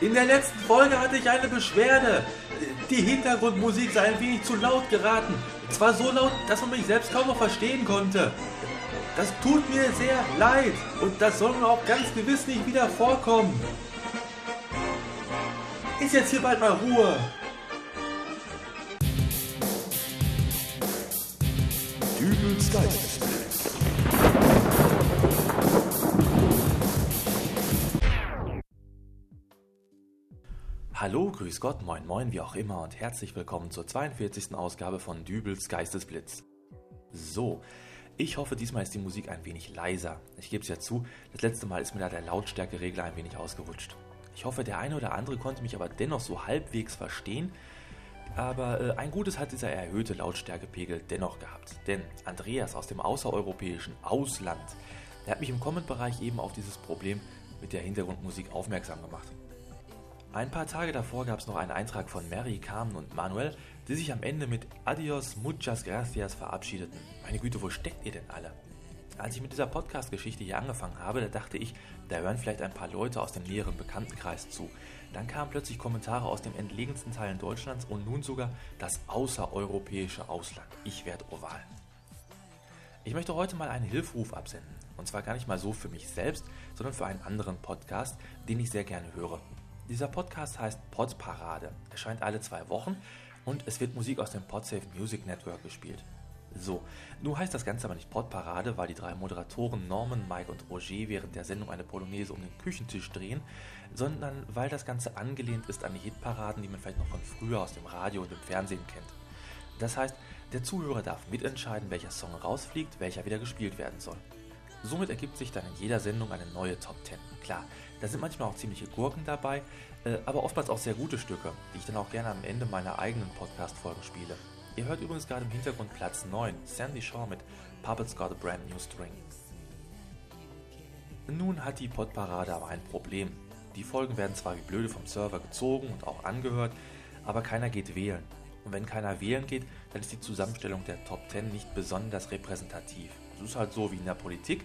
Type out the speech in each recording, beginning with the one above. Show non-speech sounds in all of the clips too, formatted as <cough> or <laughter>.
In der letzten Folge hatte ich eine Beschwerde. Die Hintergrundmusik sei ein wenig zu laut geraten. Zwar so laut, dass man mich selbst kaum noch verstehen konnte. Das tut mir sehr leid und das soll nun auch ganz gewiss nicht wieder vorkommen. Ist jetzt hier bald mal Ruhe. Dübels Geistesblitz. Hallo, grüß Gott, moin moin, wie auch immer und herzlich willkommen zur 42. Ausgabe von Dübels Geistesblitz. So, ich hoffe, diesmal ist die Musik ein wenig leiser. Ich gebe es ja zu, das letzte Mal ist mir da der Lautstärkeregler ein wenig ausgerutscht. Ich hoffe, der eine oder andere konnte mich aber dennoch so halbwegs verstehen. Aber äh, ein Gutes hat dieser erhöhte Lautstärkepegel dennoch gehabt. Denn Andreas aus dem außereuropäischen Ausland, der hat mich im Comment-Bereich eben auf dieses Problem mit der Hintergrundmusik aufmerksam gemacht. Ein paar Tage davor gab es noch einen Eintrag von Mary, Carmen und Manuel, die sich am Ende mit Adios, muchas gracias verabschiedeten. Meine Güte, wo steckt ihr denn alle? Als ich mit dieser Podcast-Geschichte hier angefangen habe, da dachte ich, da hören vielleicht ein paar Leute aus dem näheren Bekanntenkreis zu. Dann kamen plötzlich Kommentare aus den entlegensten Teilen Deutschlands und nun sogar das außereuropäische Ausland. Ich werde oval. Ich möchte heute mal einen Hilfruf absenden. Und zwar gar nicht mal so für mich selbst, sondern für einen anderen Podcast, den ich sehr gerne höre. Dieser Podcast heißt Podparade, erscheint alle zwei Wochen und es wird Musik aus dem Podsafe Music Network gespielt. So, nun heißt das Ganze aber nicht Podparade, weil die drei Moderatoren Norman, Mike und Roger während der Sendung eine Polonaise um den Küchentisch drehen, sondern weil das Ganze angelehnt ist an die Hitparaden, die man vielleicht noch von früher aus dem Radio und dem Fernsehen kennt. Das heißt, der Zuhörer darf mitentscheiden, welcher Song rausfliegt, welcher wieder gespielt werden soll. Somit ergibt sich dann in jeder Sendung eine neue Top 10. Klar, da sind manchmal auch ziemliche Gurken dabei, äh, aber oftmals auch sehr gute Stücke, die ich dann auch gerne am Ende meiner eigenen Podcast-Folgen spiele. Ihr hört übrigens gerade im Hintergrund Platz 9, Sandy Shaw mit Puppets Got a Brand New String. Nun hat die Podparade aber ein Problem. Die Folgen werden zwar wie blöde vom Server gezogen und auch angehört, aber keiner geht wählen. Und wenn keiner wählen geht, dann ist die Zusammenstellung der Top 10 nicht besonders repräsentativ. Das ist halt so wie in der Politik.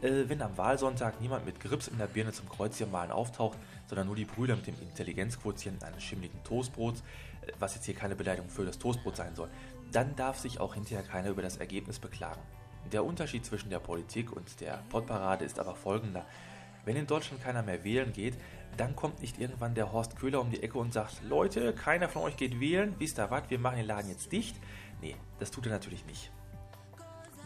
Äh, wenn am Wahlsonntag niemand mit Grips in der Birne zum Kreuzchenmalen auftaucht, sondern nur die Brüder mit dem Intelligenzquotienten eines schimmligen Toastbrots, äh, was jetzt hier keine Beleidigung für das Toastbrot sein soll, dann darf sich auch hinterher keiner über das Ergebnis beklagen. Der Unterschied zwischen der Politik und der Podparade ist aber folgender. Wenn in Deutschland keiner mehr wählen geht, dann kommt nicht irgendwann der Horst Köhler um die Ecke und sagt, Leute, keiner von euch geht wählen, wisst ihr was, wir machen den Laden jetzt dicht. Nee, das tut er natürlich nicht.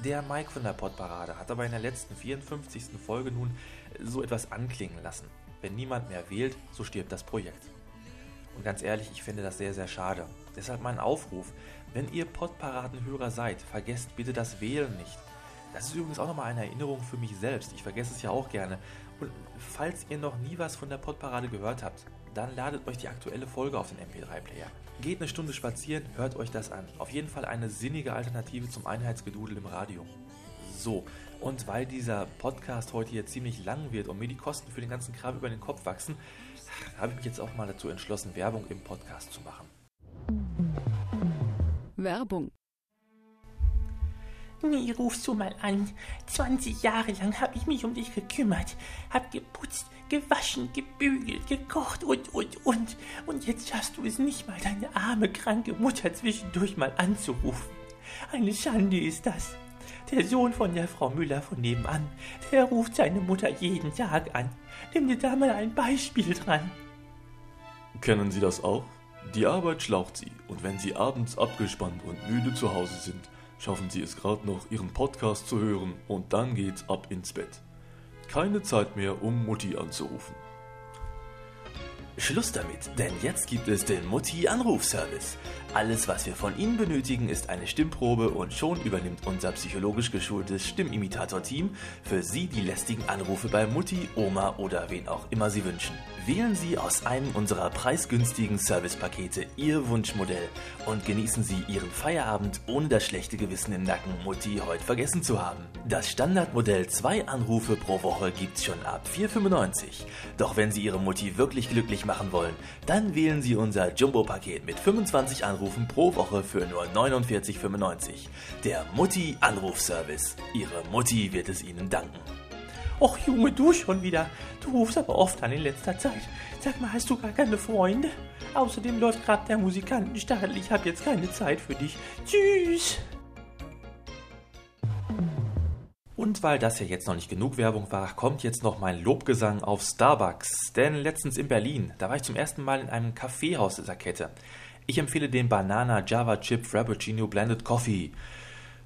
Der Mike von der Podparade hat aber in der letzten 54. Folge nun so etwas anklingen lassen. Wenn niemand mehr wählt, so stirbt das Projekt. Und ganz ehrlich, ich finde das sehr, sehr schade. Deshalb mein Aufruf, wenn ihr Podparadenhörer seid, vergesst bitte das Wählen nicht. Das ist übrigens auch nochmal eine Erinnerung für mich selbst. Ich vergesse es ja auch gerne. Und falls ihr noch nie was von der Podparade gehört habt, dann ladet euch die aktuelle Folge auf den MP3-Player. Geht eine Stunde spazieren, hört euch das an. Auf jeden Fall eine sinnige Alternative zum Einheitsgedudel im Radio. So, und weil dieser Podcast heute hier ziemlich lang wird und mir die Kosten für den ganzen Kram über den Kopf wachsen, habe ich mich jetzt auch mal dazu entschlossen, Werbung im Podcast zu machen. Werbung Nie rufst du mal an. 20 Jahre lang habe ich mich um dich gekümmert, hab geputzt, gewaschen, gebügelt, gekocht und, und, und. Und jetzt schaffst du es nicht mal, deine arme, kranke Mutter zwischendurch mal anzurufen. Eine Schande ist das. Der Sohn von der Frau Müller von nebenan, der ruft seine Mutter jeden Tag an. Nimm dir da mal ein Beispiel dran. Kennen Sie das auch? Die Arbeit schlaucht Sie und wenn Sie abends abgespannt und müde zu Hause sind, schaffen Sie es gerade noch, Ihren Podcast zu hören und dann geht's ab ins Bett. Keine Zeit mehr, um Mutti anzurufen. Schluss damit, denn jetzt gibt es den Mutti-Anrufservice. Alles, was wir von Ihnen benötigen, ist eine Stimmprobe und schon übernimmt unser psychologisch geschultes Stimmimitator-Team für Sie die lästigen Anrufe bei Mutti, Oma oder wen auch immer Sie wünschen. Wählen Sie aus einem unserer preisgünstigen Servicepakete Ihr Wunschmodell und genießen Sie Ihren Feierabend ohne das schlechte Gewissen im Nacken, Mutti heute vergessen zu haben. Das Standardmodell zwei Anrufe pro Woche gibt's schon ab 4,95. Doch wenn Sie Ihre Mutti wirklich glücklich machen wollen, dann wählen Sie unser Jumbo-Paket mit 25 Anrufen pro Woche für nur 49,95. Der Mutti-Anrufservice. Ihre Mutti wird es Ihnen danken. Och, Junge, du schon wieder. Du rufst aber oft an in letzter Zeit. Sag mal, hast du gar keine Freunde? Außerdem läuft gerade der Musikantenstadel. Ich habe jetzt keine Zeit für dich. Tschüss. Und weil das ja jetzt noch nicht genug Werbung war, kommt jetzt noch mein Lobgesang auf Starbucks. Denn letztens in Berlin, da war ich zum ersten Mal in einem Kaffeehaus dieser Kette. Ich empfehle den Banana Java Chip Frappuccino Blended Coffee.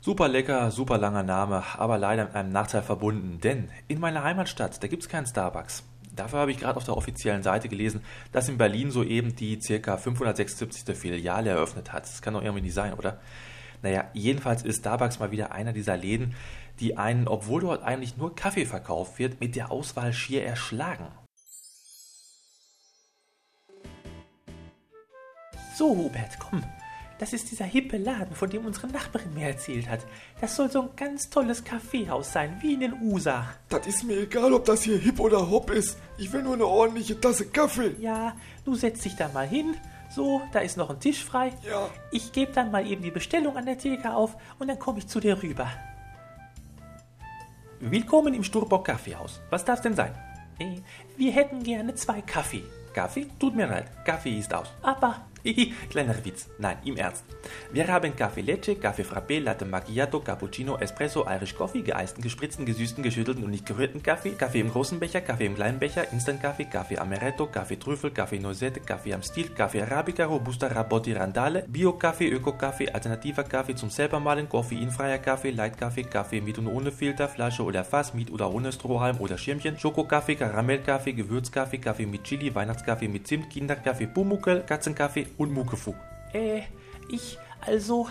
Super lecker, super langer Name, aber leider mit einem Nachteil verbunden, denn in meiner Heimatstadt, da gibt es keinen Starbucks. Dafür habe ich gerade auf der offiziellen Seite gelesen, dass in Berlin soeben die ca. 576. Filiale eröffnet hat. Das kann doch irgendwie nicht sein, oder? Naja, jedenfalls ist Starbucks mal wieder einer dieser Läden, die einen, obwohl dort eigentlich nur Kaffee verkauft wird, mit der Auswahl schier erschlagen. So, Hubert, komm. Das ist dieser hippe Laden, von dem unsere Nachbarin mir erzählt hat. Das soll so ein ganz tolles Kaffeehaus sein, wie in den USA. Das ist mir egal, ob das hier hip oder hopp ist. Ich will nur eine ordentliche Tasse Kaffee. Ja, du setzt dich da mal hin. So, da ist noch ein Tisch frei. Ja. Ich gebe dann mal eben die Bestellung an der Theke auf und dann komme ich zu dir rüber. Willkommen im Sturbock Kaffeehaus. Was darf's denn sein? Äh, wir hätten gerne zwei Kaffee. Kaffee? Tut mir leid, Kaffee ist aus. Aber <laughs> Kleiner Witz. Nein, im Ernst. Wir haben Kaffee Lecce, Kaffee Frappé, Latte Macchiato, Cappuccino, Espresso, Irish Coffee, geeisten, gespritzten, gesüßten, geschüttelten und nicht gerührten Kaffee, Kaffee im großen Becher, Kaffee im kleinen Becher, Instant Kaffee, Kaffee Amaretto, Kaffee Trüffel, Kaffee Noisette, Kaffee am Stil, Kaffee Arabica, Robusta, Rabotti, Randale, Bio-Kaffee, Öko-Kaffee, alternativer Kaffee zum selbermalen, koffeinfreier Kaffee, Light-Kaffee, Kaffee mit und ohne Filter, Flasche oder Fass, mit oder ohne Strohhalm oder Schirmchen, Schokokaffee, Karamellkaffee, Gewürzkaffee, Kaffee mit Chili, Weihnachtskaffee mit Zimt, Kinderkaffee, Pumuckel, Katzenkaffee und Muckefuck. Äh, ich, also,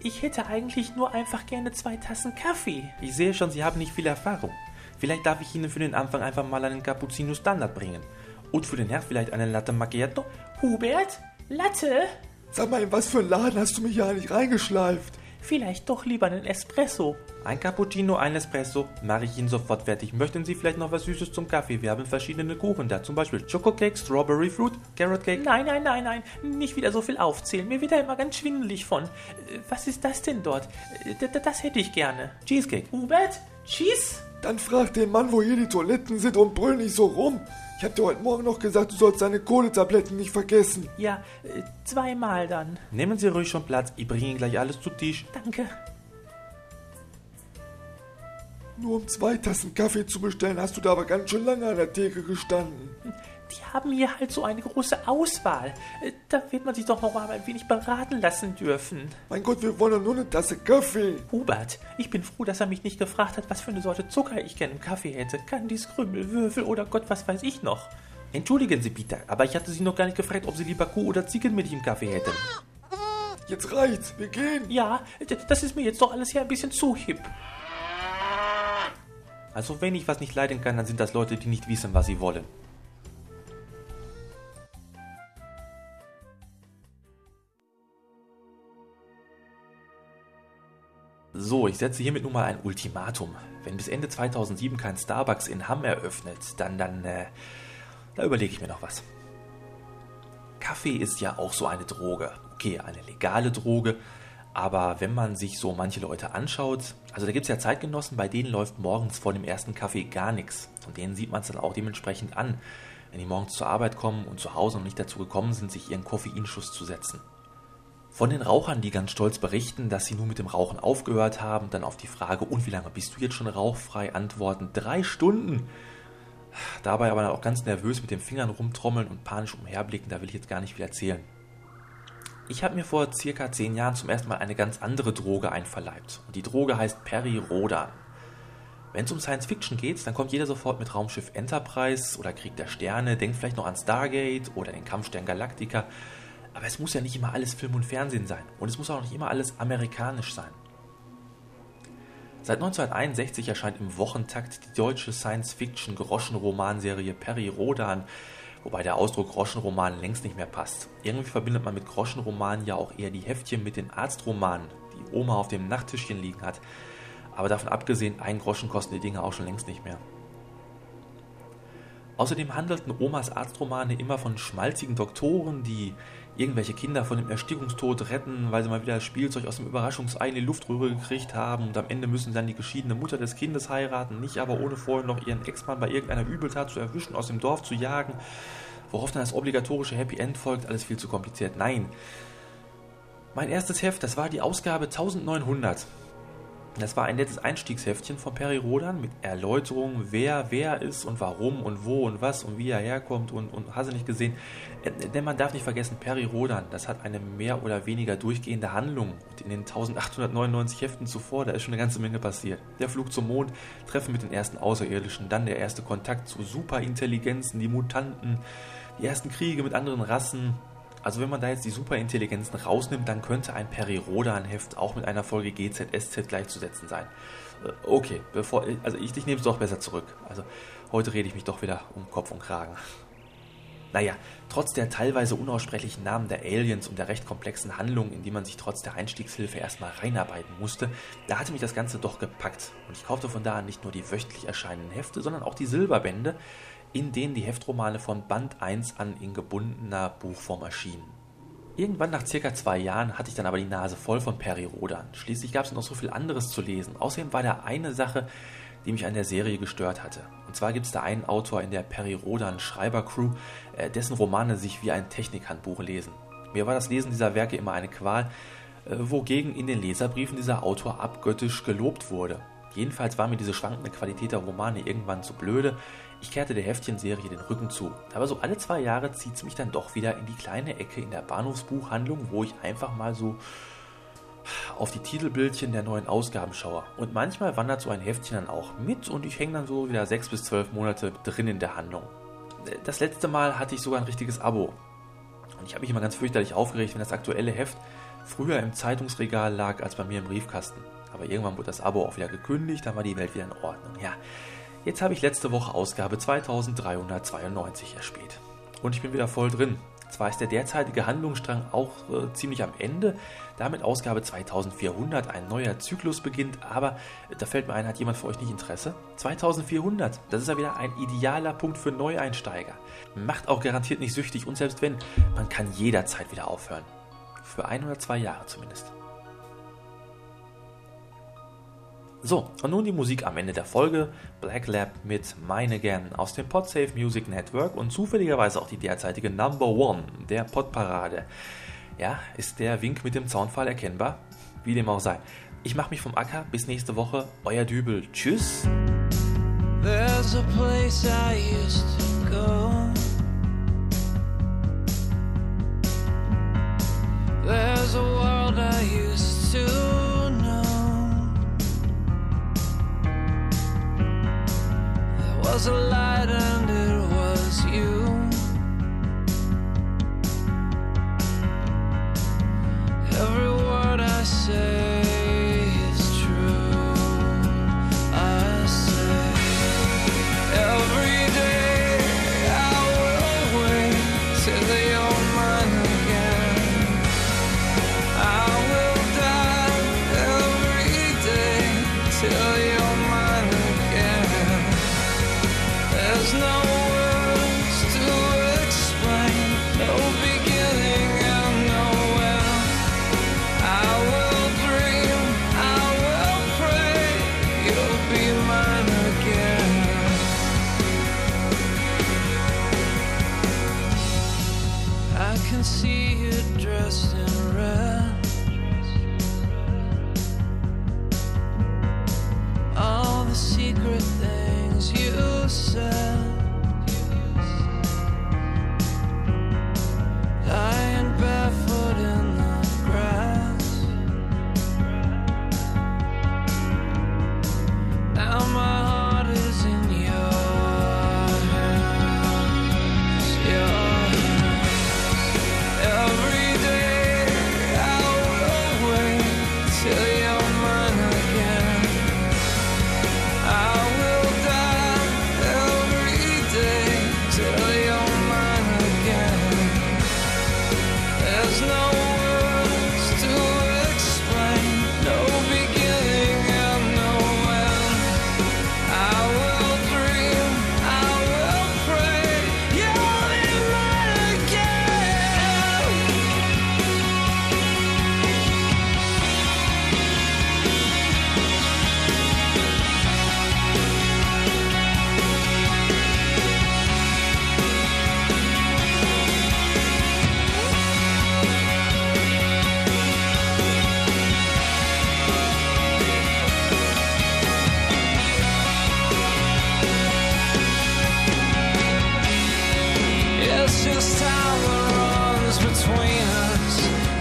ich hätte eigentlich nur einfach gerne zwei Tassen Kaffee. Ich sehe schon, Sie haben nicht viel Erfahrung. Vielleicht darf ich Ihnen für den Anfang einfach mal einen Cappuccino Standard bringen. Und für den Herrn vielleicht einen Latte Macchiato? Hubert? Latte? Sag mal, in was für einen Laden hast du mich ja nicht reingeschleift? Vielleicht doch lieber einen Espresso. Ein Cappuccino, ein Espresso, mache ich Ihnen sofort fertig. Möchten Sie vielleicht noch was Süßes zum Kaffee? Wir haben verschiedene Kuchen da, zum Beispiel Chococake, Strawberry Fruit, Carrot Cake. Nein, nein, nein, nein, nicht wieder so viel aufzählen. Mir wird da immer ganz schwindelig von. Äh, was ist das denn dort? Äh, d das hätte ich gerne. Cheesecake. Hubert? Cheese? Dann frag den Mann, wo hier die Toiletten sind und brüll nicht so rum. Ich hab dir heute Morgen noch gesagt, du sollst deine Kohletabletten nicht vergessen. Ja, äh, zweimal dann. Nehmen Sie ruhig schon Platz, ich bringe Ihnen gleich alles zu Tisch. Danke. Nur um zwei Tassen Kaffee zu bestellen, hast du da aber ganz schön lange an der Theke gestanden. <laughs> Die haben hier halt so eine große Auswahl. Äh, Da wird man sich doch noch mal ein wenig beraten lassen dürfen. Mein Gott, wir wollen nur eine Tasse Kaffee. Hubert, ich bin froh, dass er mich nicht gefragt hat, was für eine Sorte Zucker ich gerne im Kaffee hätte. Candies, Krümel, Würfel oder Gott, was weiß ich noch. Entschuldigen Sie, Peter, aber ich hatte Sie noch gar nicht gefragt, ob Sie lieber Kuh oder Ziegenmilch im Kaffee hätten. Jetzt reicht's, wir gehen. Ja, das ist mir jetzt doch alles hier ein bisschen zu hip. Also wenn ich was nicht leiden kann, dann sind das Leute, die nicht wissen, was sie wollen. So, ich setze hiermit nun mal ein Ultimatum. Wenn bis Ende 2007 kein Starbucks in Hamm eröffnet, dann, dann, äh, da überlege ich mir noch was. Kaffee ist ja auch so eine Droge. Okay, eine legale Droge, aber wenn man sich so manche Leute anschaut, also da gibt es ja Zeitgenossen, bei denen läuft morgens vor dem ersten Kaffee gar nichts. Und denen sieht man es dann auch dementsprechend an, wenn die morgens zur Arbeit kommen und zu Hause noch nicht dazu gekommen sind, sich ihren Koffeinschuss zu setzen. Von den Rauchern, die ganz stolz berichten, dass sie nur mit dem Rauchen aufgehört haben, dann auf die Frage, und wie lange bist du jetzt schon rauchfrei, antworten, drei Stunden. Dabei aber dann auch ganz nervös mit den Fingern rumtrommeln und panisch umherblicken, da will ich jetzt gar nicht viel erzählen. Ich habe mir vor circa zehn Jahren zum ersten Mal eine ganz andere Droge einverleibt. Und die Droge heißt Perirodan. Wenn es um Science Fiction geht, dann kommt jeder sofort mit Raumschiff Enterprise oder Krieg der Sterne, denkt vielleicht noch an Stargate oder den Kampfstern Galactica. Aber es muss ja nicht immer alles Film und Fernsehen sein. Und es muss auch nicht immer alles amerikanisch sein. Seit 1961 erscheint im Wochentakt die deutsche Science-Fiction-Groschenromanserie Perirodan, wobei der Ausdruck Groschenroman längst nicht mehr passt. Irgendwie verbindet man mit Groschenromanen ja auch eher die Heftchen mit den Arztromanen, die Oma auf dem Nachttischchen liegen hat. Aber davon abgesehen, ein Groschen kosten die Dinge auch schon längst nicht mehr. Außerdem handelten Omas Arztromane immer von schmalzigen Doktoren, die irgendwelche Kinder von dem Erstickungstod retten, weil sie mal wieder das Spielzeug aus dem Überraschungsei in die Luftröhre gekriegt haben und am Ende müssen sie dann die geschiedene Mutter des Kindes heiraten, nicht aber ohne vorher noch ihren Ex-Mann bei irgendeiner Übeltat zu erwischen, aus dem Dorf zu jagen, worauf dann das obligatorische Happy End folgt, alles viel zu kompliziert. Nein. Mein erstes Heft, das war die Ausgabe 1900. Das war ein nettes Einstiegsheftchen von Perry Rodan mit Erläuterungen, wer wer ist und warum und wo und was und wie er herkommt und, und hast du nicht gesehen. Äh, denn man darf nicht vergessen, Perry Rodan, das hat eine mehr oder weniger durchgehende Handlung. In den 1899 Heften zuvor, da ist schon eine ganze Menge passiert. Der Flug zum Mond, Treffen mit den ersten Außerirdischen, dann der erste Kontakt zu Superintelligenzen, die Mutanten, die ersten Kriege mit anderen Rassen, also wenn man da jetzt die Superintelligenzen rausnimmt, dann könnte ein Peri-Rodan-Heft auch mit einer Folge GZSZ gleichzusetzen sein. Äh, okay, bevor, also ich, ich nehme es doch besser zurück. Also heute rede ich mich doch wieder um Kopf und Kragen. Naja, trotz der teilweise unaussprechlichen Namen der Aliens und der recht komplexen Handlung, in die man sich trotz der Einstiegshilfe erstmal reinarbeiten musste, da hatte mich das Ganze doch gepackt. Und ich kaufte von da an nicht nur die wöchentlich erscheinenden Hefte, sondern auch die Silberbände, in denen die Heftromane von Band 1 an in gebundener Buchform erschienen. Irgendwann nach circa zwei Jahren hatte ich dann aber die Nase voll von Perry Rodan. Schließlich gab es noch so viel anderes zu lesen. Außerdem war da eine Sache, die mich an der Serie gestört hatte. Und zwar gibt es da einen Autor in der Perry Rodan Schreiber-Crew, äh, dessen Romane sich wie ein Technikhandbuch lesen. Mir war das Lesen dieser Werke immer eine Qual, äh, wogegen in den Leserbriefen dieser Autor abgöttisch gelobt wurde. Jedenfalls war mir diese schwankende Qualität der Romane irgendwann zu blöde, ich kehrte der Heftchenserie den Rücken zu, aber so alle zwei Jahre zieht es mich dann doch wieder in die kleine Ecke in der Bahnhofsbuchhandlung, wo ich einfach mal so auf die Titelbildchen der neuen Ausgaben schaue. Und manchmal wandert so ein Heftchen dann auch mit und ich hänge dann so wieder sechs bis zwölf Monate drin in der Handlung. Das letzte Mal hatte ich sogar ein richtiges Abo. Und ich habe mich immer ganz fürchterlich aufgeregt, wenn das aktuelle Heft früher im Zeitungsregal lag als bei mir im Briefkasten. Aber irgendwann wurde das Abo auch wieder gekündigt, dann war die Welt wieder in Ordnung. Ja, Jetzt habe ich letzte Woche Ausgabe 2392 erspäht. Und ich bin wieder voll drin. Zwar ist der derzeitige Handlungsstrang auch äh, ziemlich am Ende, damit Ausgabe 2400 ein neuer Zyklus beginnt, aber äh, da fällt mir ein, hat jemand für euch nicht Interesse? 2400, das ist ja wieder ein idealer Punkt für Neueinsteiger. Macht auch garantiert nicht süchtig und selbst wenn, man kann jederzeit wieder aufhören. Für ein oder zwei Jahre zumindest. So, und nun die Musik am Ende der Folge. Black Lab mit Mine Again aus dem Podsafe Music Network und zufälligerweise auch die derzeitige Number One der Podparade. Ja, ist der Wink mit dem Zaunfall erkennbar? Wie dem auch sei. Ich mache mich vom Acker. Bis nächste Woche. Euer Dübel. Tschüss. There's a place I used to go. There's a world I used to was a light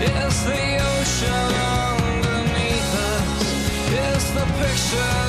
It's the ocean underneath us. It's the picture